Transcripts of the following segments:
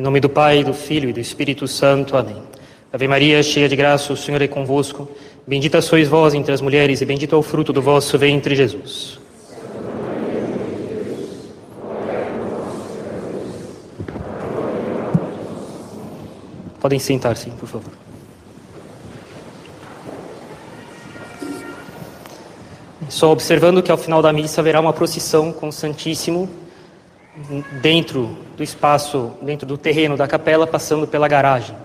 Em nome do Pai, do Filho e do Espírito Santo. Amém. Ave Maria, cheia de graça, o Senhor é convosco. Bendita sois vós entre as mulheres, e bendito é o fruto do vosso ventre, Jesus. Podem sentar-se, por favor. Só observando que ao final da missa haverá uma procissão com o Santíssimo dentro do espaço, dentro do terreno da capela, passando pela garagem.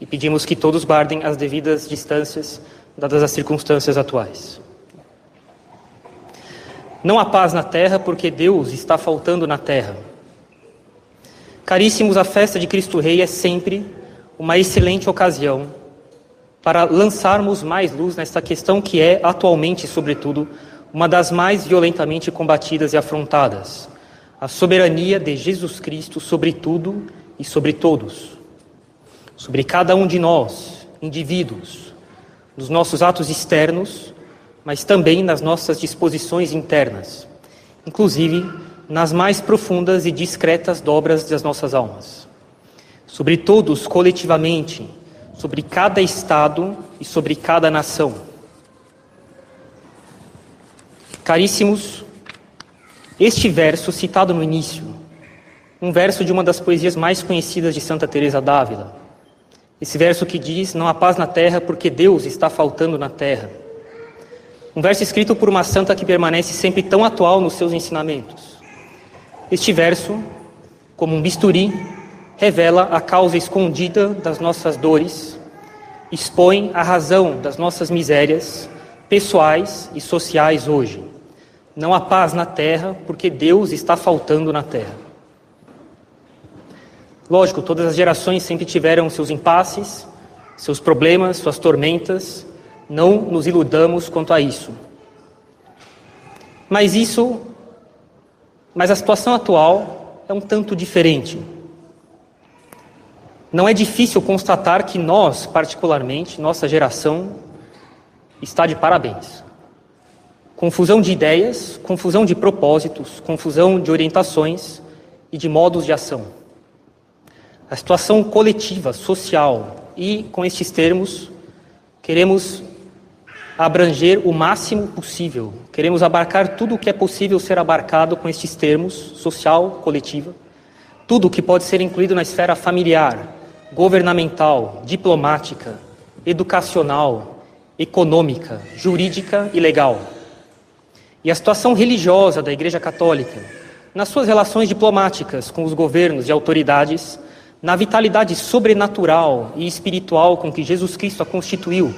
E pedimos que todos guardem as devidas distâncias, dadas as circunstâncias atuais. Não há paz na terra porque Deus está faltando na terra. Caríssimos, a festa de Cristo Rei é sempre uma excelente ocasião para lançarmos mais luz nesta questão que é, atualmente, sobretudo, uma das mais violentamente combatidas e afrontadas: a soberania de Jesus Cristo sobre tudo e sobre todos, sobre cada um de nós, indivíduos, nos nossos atos externos, mas também nas nossas disposições internas, inclusive nas mais profundas e discretas dobras das nossas almas. Sobre todos coletivamente, sobre cada estado e sobre cada nação. Caríssimos, este verso citado no início, um verso de uma das poesias mais conhecidas de Santa Teresa d'Ávila. Esse verso que diz: "Não há paz na terra porque Deus está faltando na terra". Um verso escrito por uma santa que permanece sempre tão atual nos seus ensinamentos. Este verso, como um bisturi, revela a causa escondida das nossas dores, expõe a razão das nossas misérias pessoais e sociais hoje. Não há paz na terra porque Deus está faltando na terra. Lógico, todas as gerações sempre tiveram seus impasses, seus problemas, suas tormentas. Não nos iludamos quanto a isso. Mas isso, mas a situação atual é um tanto diferente. Não é difícil constatar que nós, particularmente, nossa geração, está de parabéns. Confusão de ideias, confusão de propósitos, confusão de orientações e de modos de ação. A situação coletiva, social e, com estes termos, queremos abranger o máximo possível. Queremos abarcar tudo o que é possível ser abarcado com estes termos, social, coletiva, tudo o que pode ser incluído na esfera familiar, governamental, diplomática, educacional, econômica, jurídica e legal. E a situação religiosa da Igreja Católica, nas suas relações diplomáticas com os governos e autoridades, na vitalidade sobrenatural e espiritual com que Jesus Cristo a constituiu,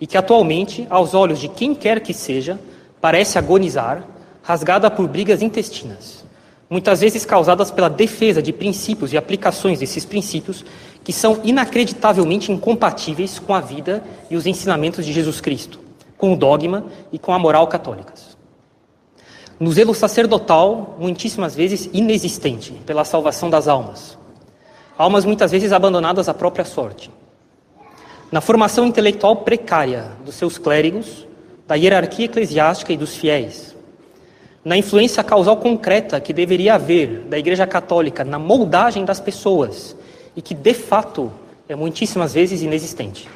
e que atualmente, aos olhos de quem quer que seja, parece agonizar, rasgada por brigas intestinas, muitas vezes causadas pela defesa de princípios e aplicações desses princípios que são inacreditavelmente incompatíveis com a vida e os ensinamentos de Jesus Cristo, com o dogma e com a moral católicas. No zelo sacerdotal, muitíssimas vezes inexistente pela salvação das almas. Almas muitas vezes abandonadas à própria sorte. Na formação intelectual precária dos seus clérigos, da hierarquia eclesiástica e dos fiéis. Na influência causal concreta que deveria haver da Igreja Católica na moldagem das pessoas e que, de fato, é muitíssimas vezes inexistente.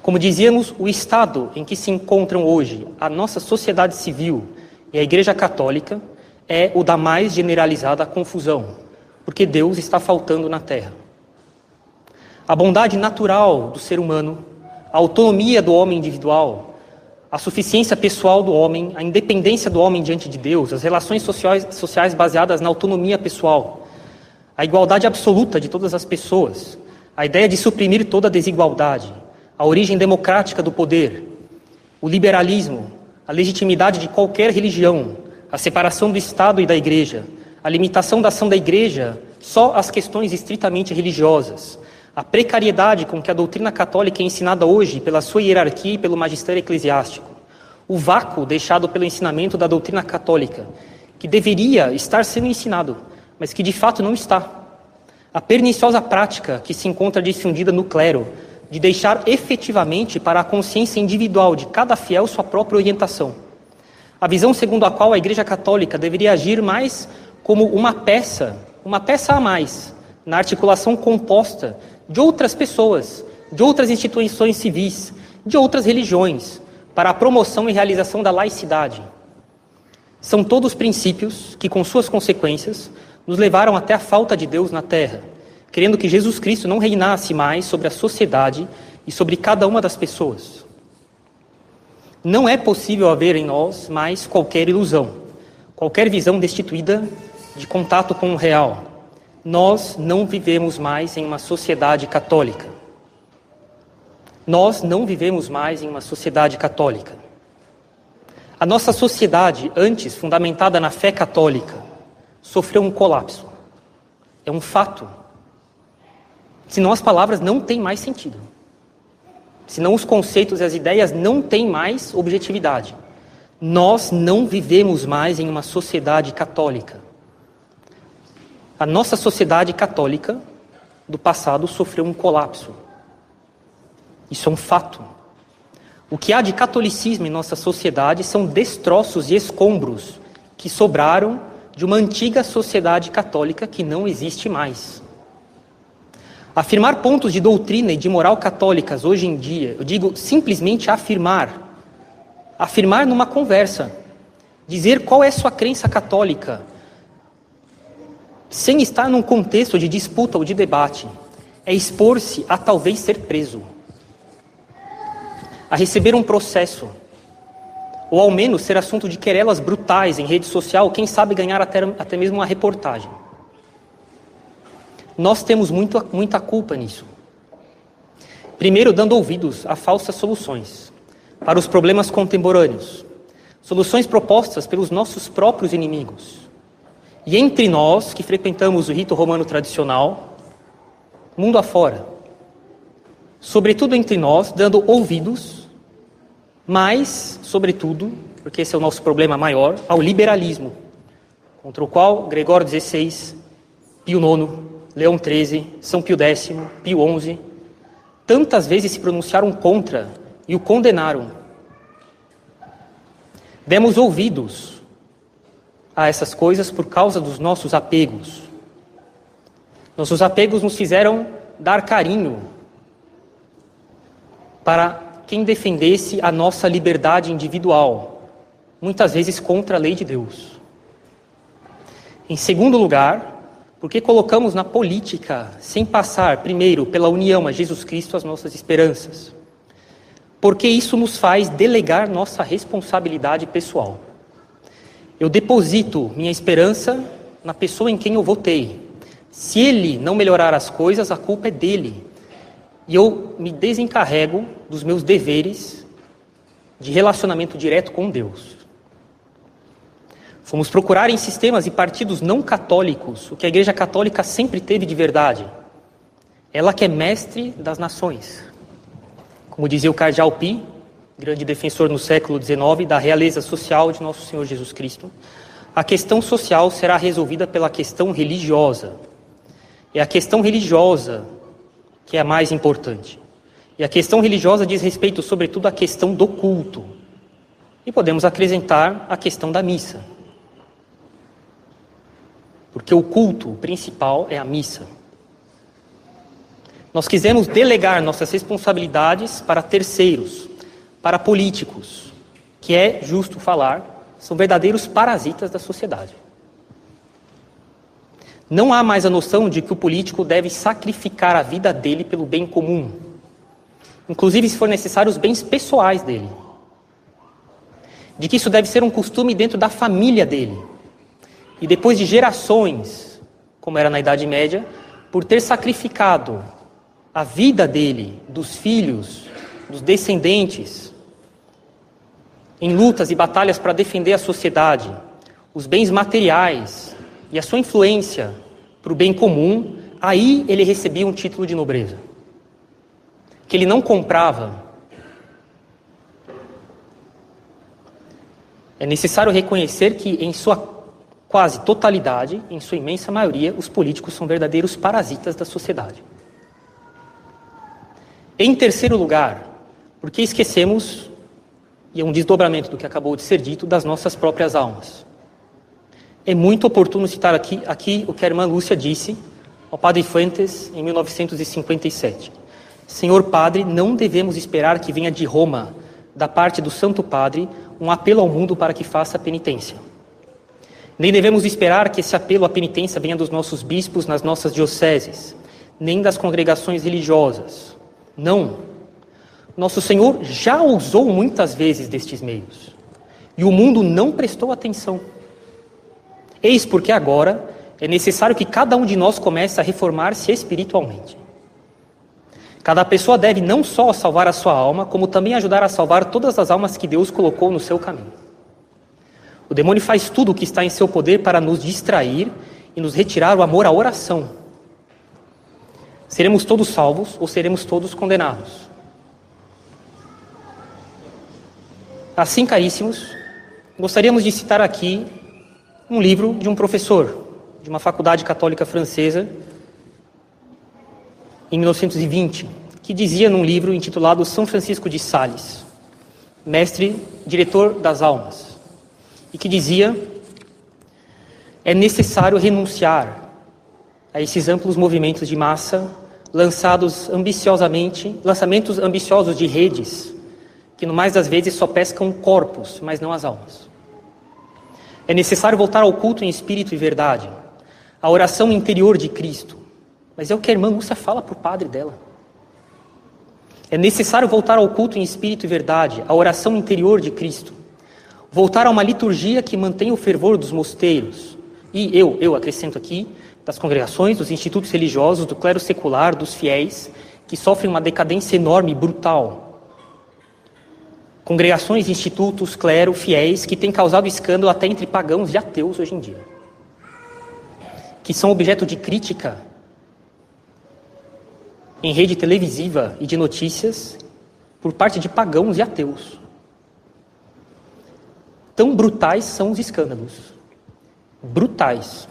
Como dizíamos, o estado em que se encontram hoje a nossa sociedade civil e a Igreja Católica é o da mais generalizada confusão, porque Deus está faltando na terra. A bondade natural do ser humano, a autonomia do homem individual, a suficiência pessoal do homem, a independência do homem diante de Deus, as relações sociais, sociais baseadas na autonomia pessoal, a igualdade absoluta de todas as pessoas, a ideia de suprimir toda a desigualdade, a origem democrática do poder, o liberalismo, a legitimidade de qualquer religião, a separação do Estado e da Igreja, a limitação da ação da Igreja só às questões estritamente religiosas, a precariedade com que a doutrina católica é ensinada hoje pela sua hierarquia e pelo magistério eclesiástico, o vácuo deixado pelo ensinamento da doutrina católica, que deveria estar sendo ensinado mas que de fato não está. A perniciosa prática que se encontra difundida no clero de deixar efetivamente para a consciência individual de cada fiel sua própria orientação. A visão segundo a qual a Igreja Católica deveria agir mais como uma peça, uma peça a mais na articulação composta de outras pessoas, de outras instituições civis, de outras religiões, para a promoção e realização da laicidade. São todos princípios que, com suas consequências, nos levaram até a falta de Deus na terra, querendo que Jesus Cristo não reinasse mais sobre a sociedade e sobre cada uma das pessoas. Não é possível haver em nós mais qualquer ilusão, qualquer visão destituída de contato com o real. Nós não vivemos mais em uma sociedade católica. Nós não vivemos mais em uma sociedade católica. A nossa sociedade, antes fundamentada na fé católica, sofreu um colapso. É um fato. Senão as palavras não têm mais sentido. Senão os conceitos e as ideias não têm mais objetividade. Nós não vivemos mais em uma sociedade católica. A nossa sociedade católica do passado sofreu um colapso. Isso é um fato. O que há de catolicismo em nossa sociedade são destroços e escombros que sobraram de uma antiga sociedade católica que não existe mais. Afirmar pontos de doutrina e de moral católicas hoje em dia, eu digo simplesmente afirmar. Afirmar numa conversa. Dizer qual é sua crença católica, sem estar num contexto de disputa ou de debate, é expor-se a talvez ser preso, a receber um processo, ou ao menos ser assunto de querelas brutais em rede social, quem sabe ganhar até, até mesmo uma reportagem. Nós temos muita, muita culpa nisso. Primeiro, dando ouvidos a falsas soluções para os problemas contemporâneos, soluções propostas pelos nossos próprios inimigos. E entre nós, que frequentamos o rito romano tradicional, mundo afora, sobretudo entre nós, dando ouvidos, mas, sobretudo, porque esse é o nosso problema maior, ao liberalismo, contra o qual Gregório XVI, Pio IX, Leão XIII, São Pio X, Pio XI, tantas vezes se pronunciaram contra e o condenaram. Demos ouvidos a essas coisas por causa dos nossos apegos. Nossos apegos nos fizeram dar carinho para quem defendesse a nossa liberdade individual, muitas vezes contra a lei de Deus. Em segundo lugar, porque colocamos na política, sem passar primeiro pela união a Jesus Cristo, as nossas esperanças. Porque isso nos faz delegar nossa responsabilidade pessoal. Eu deposito minha esperança na pessoa em quem eu votei. Se ele não melhorar as coisas, a culpa é dele. E eu me desencarrego dos meus deveres de relacionamento direto com Deus. Fomos procurar em sistemas e partidos não católicos o que a Igreja Católica sempre teve de verdade. Ela que é mestre das nações. Como dizia o Cardeal Pi, grande defensor no século XIX da realeza social de nosso Senhor Jesus Cristo, a questão social será resolvida pela questão religiosa. É a questão religiosa que é a mais importante. E a questão religiosa diz respeito, sobretudo, à questão do culto. E podemos acrescentar a questão da missa. Porque o culto principal é a missa. Nós quisemos delegar nossas responsabilidades para terceiros, para políticos, que é justo falar, são verdadeiros parasitas da sociedade. Não há mais a noção de que o político deve sacrificar a vida dele pelo bem comum, inclusive se for necessário os bens pessoais dele. De que isso deve ser um costume dentro da família dele. E depois de gerações, como era na Idade Média, por ter sacrificado a vida dele, dos filhos, dos descendentes, em lutas e batalhas para defender a sociedade, os bens materiais e a sua influência para o bem comum, aí ele recebia um título de nobreza. Que ele não comprava. É necessário reconhecer que, em sua quase totalidade, em sua imensa maioria, os políticos são verdadeiros parasitas da sociedade. Em terceiro lugar, porque esquecemos e é um desdobramento do que acabou de ser dito das nossas próprias almas. É muito oportuno citar aqui, aqui o que a irmã Lúcia disse ao Padre Fuentes em 1957. Senhor Padre, não devemos esperar que venha de Roma, da parte do Santo Padre, um apelo ao mundo para que faça penitência. Nem devemos esperar que esse apelo à penitência venha dos nossos bispos nas nossas dioceses, nem das congregações religiosas. Não. Nosso Senhor já usou muitas vezes destes meios. E o mundo não prestou atenção. Eis porque agora é necessário que cada um de nós comece a reformar-se espiritualmente. Cada pessoa deve não só salvar a sua alma, como também ajudar a salvar todas as almas que Deus colocou no seu caminho. O demônio faz tudo o que está em seu poder para nos distrair e nos retirar o amor à oração. Seremos todos salvos ou seremos todos condenados? Assim, caríssimos, gostaríamos de citar aqui um livro de um professor de uma faculdade católica francesa em 1920, que dizia num livro intitulado São Francisco de Sales, mestre, diretor das almas, e que dizia: é necessário renunciar a esses amplos movimentos de massa lançados ambiciosamente, lançamentos ambiciosos de redes, que no mais das vezes só pescam corpos, mas não as almas. É necessário voltar ao culto em espírito e verdade, a oração interior de Cristo. Mas é o que a irmã Lúcia fala para o padre dela. É necessário voltar ao culto em espírito e verdade, a oração interior de Cristo. Voltar a uma liturgia que mantenha o fervor dos mosteiros. E eu, eu acrescento aqui, das congregações, dos institutos religiosos, do clero secular, dos fiéis, que sofrem uma decadência enorme e brutal, Congregações, institutos, clero, fiéis, que têm causado escândalo até entre pagãos e ateus hoje em dia. Que são objeto de crítica em rede televisiva e de notícias por parte de pagãos e ateus. Tão brutais são os escândalos. Brutais.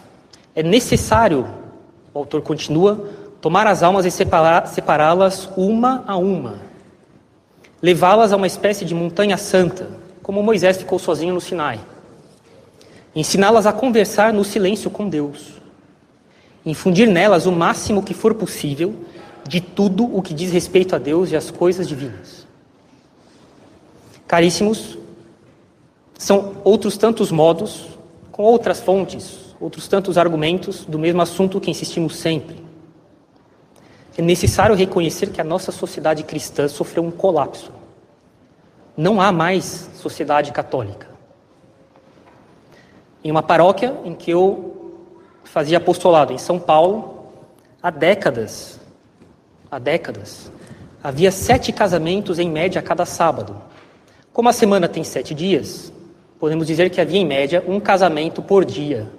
É necessário, o autor continua, tomar as almas e separá-las uma a uma levá-las a uma espécie de montanha santa, como Moisés ficou sozinho no Sinai. Ensiná-las a conversar no silêncio com Deus. Infundir nelas o máximo que for possível de tudo o que diz respeito a Deus e às coisas divinas. Caríssimos, são outros tantos modos, com outras fontes, outros tantos argumentos do mesmo assunto que insistimos sempre. É necessário reconhecer que a nossa sociedade cristã sofreu um colapso. Não há mais sociedade católica. Em uma paróquia em que eu fazia apostolado em São Paulo, há décadas, há décadas, havia sete casamentos em média a cada sábado. Como a semana tem sete dias, podemos dizer que havia em média um casamento por dia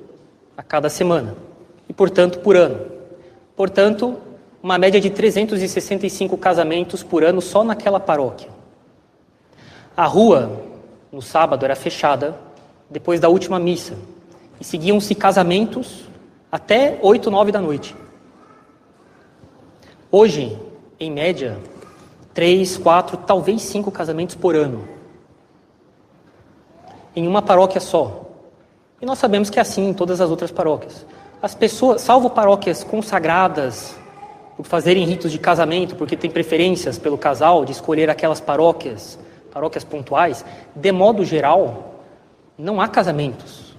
a cada semana e, portanto, por ano. Portanto, uma média de 365 casamentos por ano só naquela paróquia. A rua, no sábado, era fechada depois da última missa e seguiam-se casamentos até 8, 9 da noite. Hoje, em média, três, quatro, talvez cinco casamentos por ano. Em uma paróquia só. E nós sabemos que é assim em todas as outras paróquias. As pessoas, salvo paróquias consagradas, por fazerem ritos de casamento, porque tem preferências pelo casal de escolher aquelas paróquias, paróquias pontuais, de modo geral, não há casamentos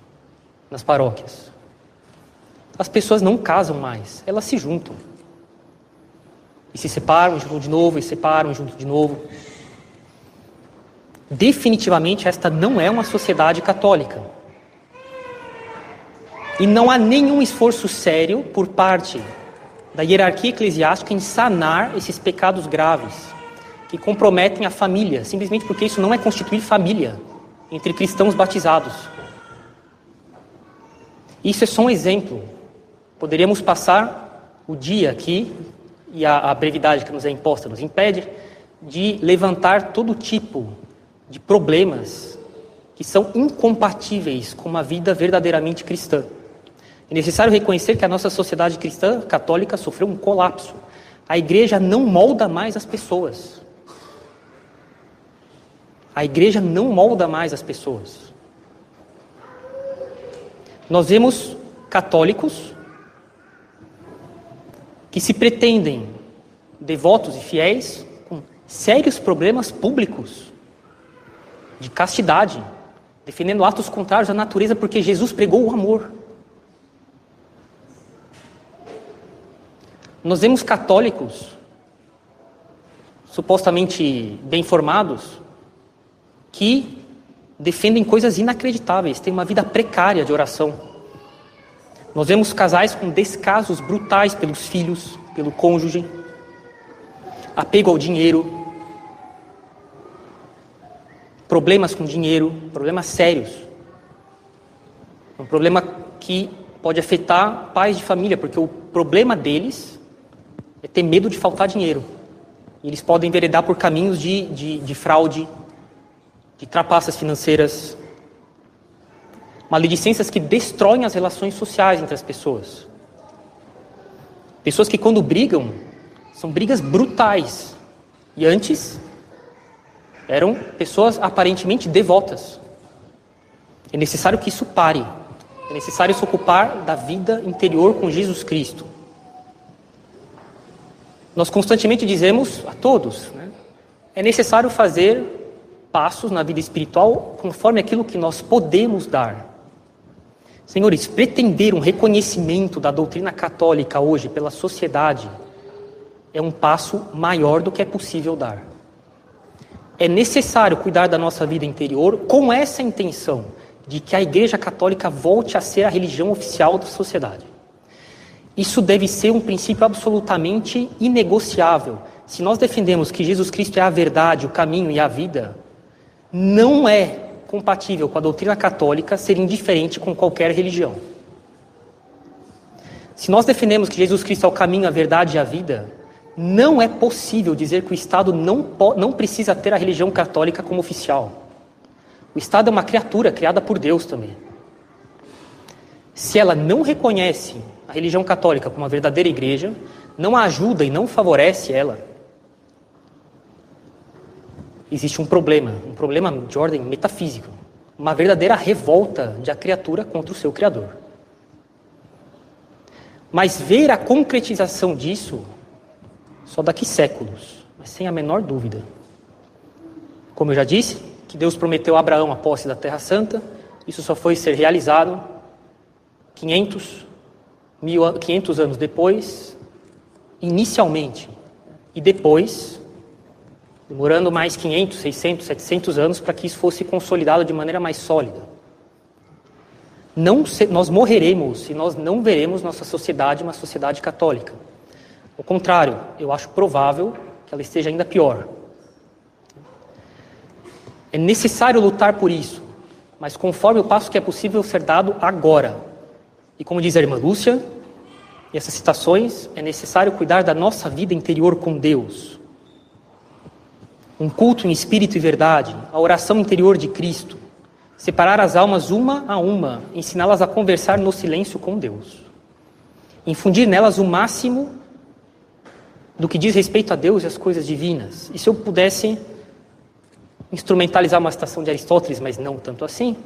nas paróquias. As pessoas não casam mais, elas se juntam. E se separam, juntam de novo, e se separam, juntam de novo. Definitivamente, esta não é uma sociedade católica. E não há nenhum esforço sério por parte da hierarquia eclesiástica em sanar esses pecados graves que comprometem a família, simplesmente porque isso não é constituir família entre cristãos batizados. Isso é só um exemplo. Poderíamos passar o dia aqui, e a, a brevidade que nos é imposta nos impede, de levantar todo tipo de problemas que são incompatíveis com uma vida verdadeiramente cristã. É necessário reconhecer que a nossa sociedade cristã católica sofreu um colapso. A igreja não molda mais as pessoas. A igreja não molda mais as pessoas. Nós vemos católicos que se pretendem devotos e fiéis com sérios problemas públicos de castidade, defendendo atos contrários à natureza porque Jesus pregou o amor. Nós vemos católicos supostamente bem formados que defendem coisas inacreditáveis, têm uma vida precária de oração. Nós vemos casais com descasos brutais pelos filhos, pelo cônjuge, apego ao dinheiro, problemas com dinheiro, problemas sérios. Um problema que pode afetar pais de família, porque o problema deles é ter medo de faltar dinheiro. E eles podem enveredar por caminhos de, de, de fraude, de trapaças financeiras, maledicências que destroem as relações sociais entre as pessoas. Pessoas que, quando brigam, são brigas brutais. E antes, eram pessoas aparentemente devotas. É necessário que isso pare. É necessário se ocupar da vida interior com Jesus Cristo. Nós constantemente dizemos a todos: né, é necessário fazer passos na vida espiritual conforme aquilo que nós podemos dar. Senhores, pretender um reconhecimento da doutrina católica hoje pela sociedade é um passo maior do que é possível dar. É necessário cuidar da nossa vida interior com essa intenção de que a Igreja Católica volte a ser a religião oficial da sociedade. Isso deve ser um princípio absolutamente inegociável. Se nós defendemos que Jesus Cristo é a verdade, o caminho e a vida, não é compatível com a doutrina católica ser indiferente com qualquer religião. Se nós defendemos que Jesus Cristo é o caminho, a verdade e a vida, não é possível dizer que o Estado não, não precisa ter a religião católica como oficial. O Estado é uma criatura criada por Deus também. Se ela não reconhece a religião católica como uma verdadeira igreja, não a ajuda e não favorece ela, existe um problema, um problema de ordem metafísica, uma verdadeira revolta de a criatura contra o seu Criador. Mas ver a concretização disso só daqui séculos, mas sem a menor dúvida. Como eu já disse, que Deus prometeu a Abraão a posse da Terra Santa, isso só foi ser realizado 500, mil, 500 anos depois, inicialmente, e depois demorando mais 500, 600, 700 anos para que isso fosse consolidado de maneira mais sólida. Não, nós morreremos e nós não veremos nossa sociedade uma sociedade católica. Ao contrário, eu acho provável que ela esteja ainda pior. É necessário lutar por isso, mas conforme o passo que é possível ser dado agora. E como diz a irmã Lúcia, e essas citações, é necessário cuidar da nossa vida interior com Deus um culto em espírito e verdade, a oração interior de Cristo, separar as almas uma a uma, ensiná-las a conversar no silêncio com Deus, infundir nelas o máximo do que diz respeito a Deus e às coisas divinas. E se eu pudesse instrumentalizar uma citação de Aristóteles, mas não tanto assim,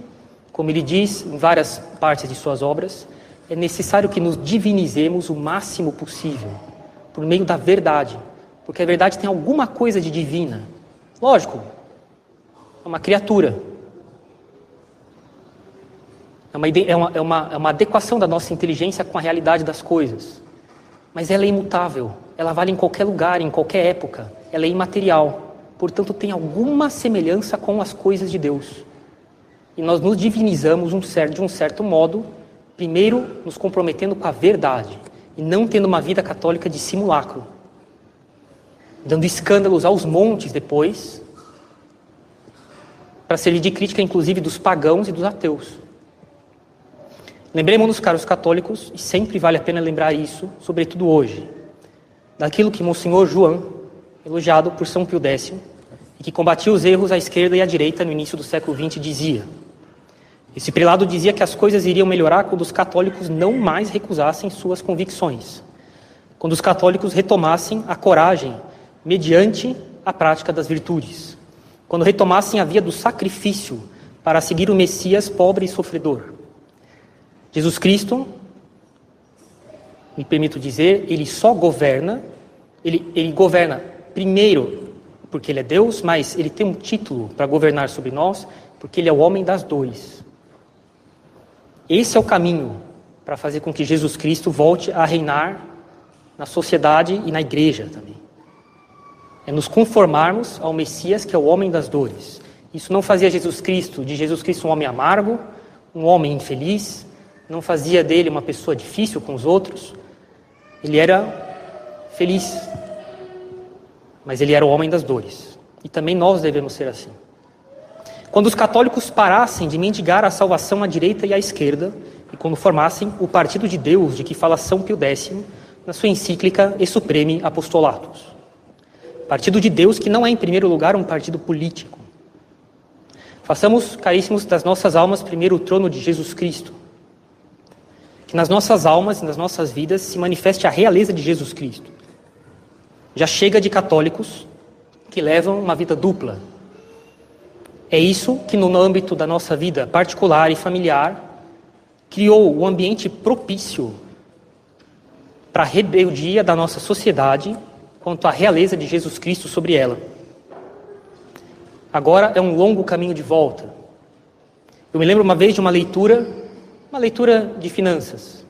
como ele diz em várias partes de suas obras, é necessário que nos divinizemos o máximo possível, por meio da verdade, porque a verdade tem alguma coisa de divina Lógico, é uma criatura. É uma, é, uma, é, uma, é uma adequação da nossa inteligência com a realidade das coisas. Mas ela é imutável. Ela vale em qualquer lugar, em qualquer época. Ela é imaterial. Portanto, tem alguma semelhança com as coisas de Deus. E nós nos divinizamos um certo, de um certo modo, primeiro nos comprometendo com a verdade e não tendo uma vida católica de simulacro dando escândalos aos montes depois, para servir de crítica, inclusive, dos pagãos e dos ateus. Lembremos-nos, caros católicos, e sempre vale a pena lembrar isso, sobretudo hoje, daquilo que Monsenhor João, elogiado por São Pio X, e que combatia os erros à esquerda e à direita no início do século XX, dizia. Esse prelado dizia que as coisas iriam melhorar quando os católicos não mais recusassem suas convicções, quando os católicos retomassem a coragem mediante a prática das virtudes. Quando retomassem a via do sacrifício para seguir o Messias pobre e sofredor. Jesus Cristo me permito dizer, ele só governa, ele, ele governa primeiro porque ele é Deus, mas ele tem um título para governar sobre nós, porque ele é o homem das dores. Esse é o caminho para fazer com que Jesus Cristo volte a reinar na sociedade e na igreja também. É nos conformarmos ao Messias, que é o homem das dores. Isso não fazia Jesus Cristo, de Jesus Cristo um homem amargo, um homem infeliz, não fazia dele uma pessoa difícil com os outros. Ele era feliz, mas ele era o homem das dores. E também nós devemos ser assim. Quando os católicos parassem de mendigar a salvação à direita e à esquerda, e quando formassem o partido de Deus de que fala São Pio X na sua encíclica E Supreme Apostolatus. Partido de Deus que não é, em primeiro lugar, um partido político. Façamos, caríssimos, das nossas almas primeiro o trono de Jesus Cristo. Que nas nossas almas e nas nossas vidas se manifeste a realeza de Jesus Cristo. Já chega de católicos que levam uma vida dupla. É isso que, no âmbito da nossa vida particular e familiar, criou o um ambiente propício para a rebeldia da nossa sociedade quanto à realeza de Jesus Cristo sobre ela. Agora é um longo caminho de volta. Eu me lembro uma vez de uma leitura, uma leitura de finanças,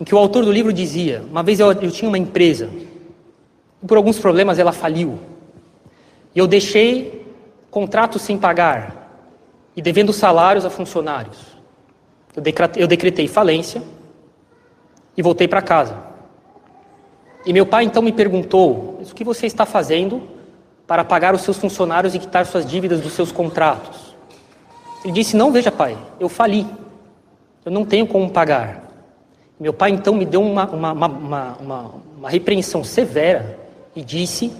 em que o autor do livro dizia: uma vez eu, eu tinha uma empresa, e por alguns problemas ela faliu, e eu deixei contratos sem pagar e devendo salários a funcionários. Eu decretei, eu decretei falência e voltei para casa. E meu pai então me perguntou: o que você está fazendo para pagar os seus funcionários e quitar suas dívidas dos seus contratos? Ele disse: Não, veja, pai, eu fali. Eu não tenho como pagar. Meu pai então me deu uma, uma, uma, uma, uma repreensão severa e disse: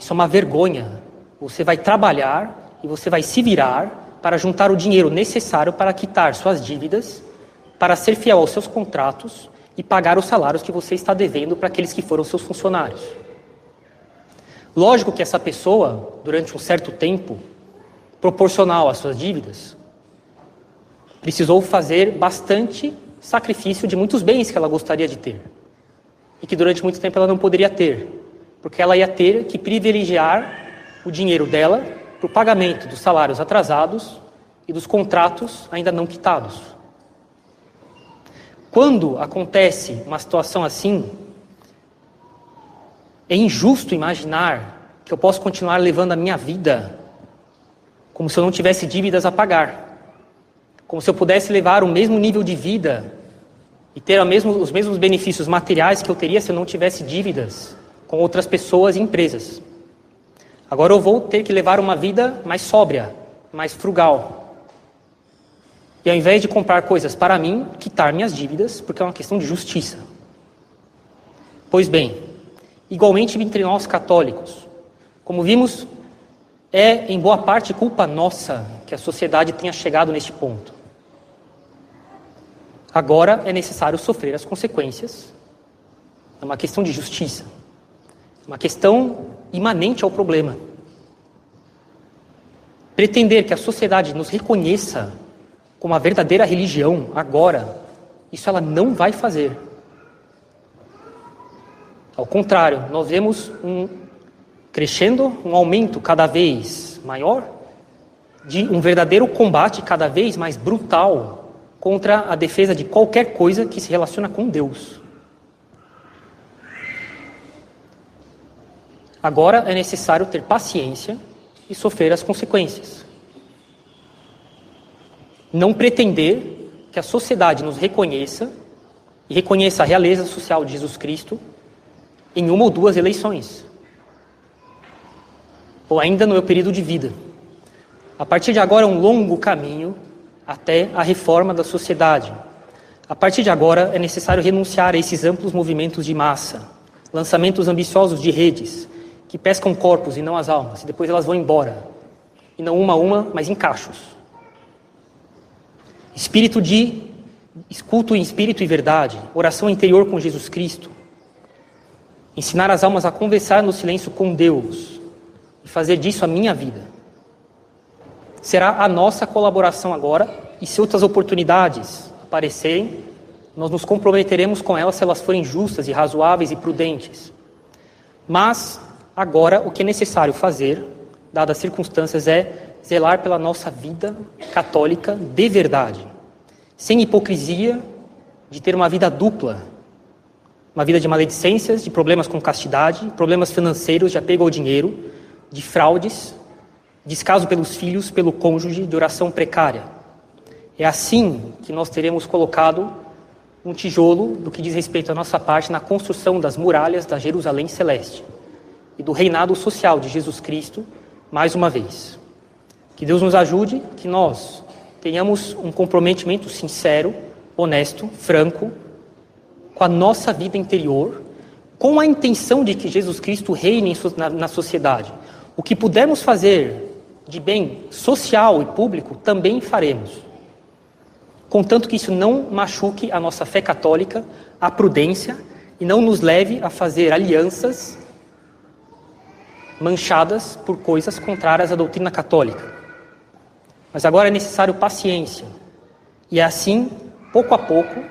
Isso é uma vergonha. Você vai trabalhar e você vai se virar para juntar o dinheiro necessário para quitar suas dívidas, para ser fiel aos seus contratos e pagar os salários que você está devendo para aqueles que foram seus funcionários. Lógico que essa pessoa, durante um certo tempo, proporcional às suas dívidas, precisou fazer bastante sacrifício de muitos bens que ela gostaria de ter. E que durante muito tempo ela não poderia ter, porque ela ia ter que privilegiar o dinheiro dela para o pagamento dos salários atrasados e dos contratos ainda não quitados. Quando acontece uma situação assim, é injusto imaginar que eu posso continuar levando a minha vida como se eu não tivesse dívidas a pagar, como se eu pudesse levar o mesmo nível de vida e ter mesmo, os mesmos benefícios materiais que eu teria se eu não tivesse dívidas com outras pessoas e empresas. Agora eu vou ter que levar uma vida mais sóbria, mais frugal. E ao invés de comprar coisas para mim, quitar minhas dívidas, porque é uma questão de justiça. Pois bem, igualmente entre nós católicos, como vimos, é em boa parte culpa nossa que a sociedade tenha chegado neste ponto. Agora é necessário sofrer as consequências. É uma questão de justiça. É uma questão imanente ao problema. Pretender que a sociedade nos reconheça como a verdadeira religião agora, isso ela não vai fazer. Ao contrário, nós vemos um crescendo, um aumento cada vez maior de um verdadeiro combate cada vez mais brutal contra a defesa de qualquer coisa que se relaciona com Deus. Agora é necessário ter paciência e sofrer as consequências não pretender que a sociedade nos reconheça e reconheça a realeza social de Jesus Cristo em uma ou duas eleições, ou ainda no meu período de vida. A partir de agora é um longo caminho até a reforma da sociedade. A partir de agora é necessário renunciar a esses amplos movimentos de massa, lançamentos ambiciosos de redes que pescam corpos e não as almas, e depois elas vão embora, e não uma a uma, mas em cachos. Espírito de escuto em espírito e verdade, oração interior com Jesus Cristo. Ensinar as almas a conversar no silêncio com Deus e fazer disso a minha vida. Será a nossa colaboração agora e se outras oportunidades aparecerem, nós nos comprometeremos com elas se elas forem justas e razoáveis e prudentes. Mas, agora, o que é necessário fazer, dadas as circunstâncias, é zelar pela nossa vida católica de verdade, sem hipocrisia de ter uma vida dupla, uma vida de maledicências, de problemas com castidade, problemas financeiros, de apego ao dinheiro, de fraudes, descaso pelos filhos, pelo cônjuge, de oração precária. É assim que nós teremos colocado um tijolo do que diz respeito à nossa parte na construção das muralhas da Jerusalém celeste e do reinado social de Jesus Cristo, mais uma vez. Que Deus nos ajude, que nós tenhamos um comprometimento sincero, honesto, franco, com a nossa vida interior, com a intenção de que Jesus Cristo reine na, sociedade. O que pudermos fazer de bem social e público, também faremos. Contanto que isso não machuque a nossa fé católica, a prudência, e não nos leve a fazer alianças manchadas por coisas contrárias à doutrina católica. Mas agora é necessário paciência. E é assim, pouco a pouco,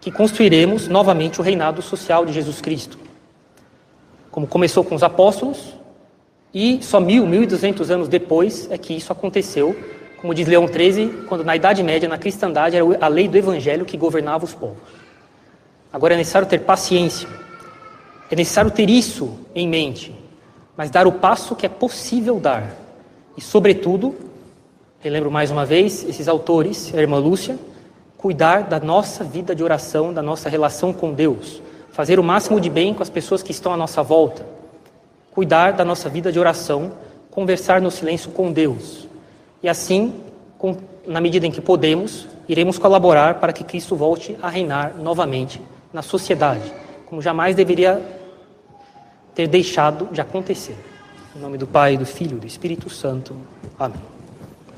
que construiremos novamente o reinado social de Jesus Cristo. Como começou com os apóstolos, e só mil, mil e duzentos anos depois é que isso aconteceu, como diz Leão XIII, quando na Idade Média, na cristandade, era a lei do Evangelho que governava os povos. Agora é necessário ter paciência, é necessário ter isso em mente, mas dar o passo que é possível dar. E, sobretudo, relembro mais uma vez esses autores, a irmã Lúcia, cuidar da nossa vida de oração, da nossa relação com Deus, fazer o máximo de bem com as pessoas que estão à nossa volta, cuidar da nossa vida de oração, conversar no silêncio com Deus. E assim, com, na medida em que podemos, iremos colaborar para que Cristo volte a reinar novamente na sociedade, como jamais deveria ter deixado de acontecer. Em nome do Pai, do Filho e do Espírito Santo. Amém.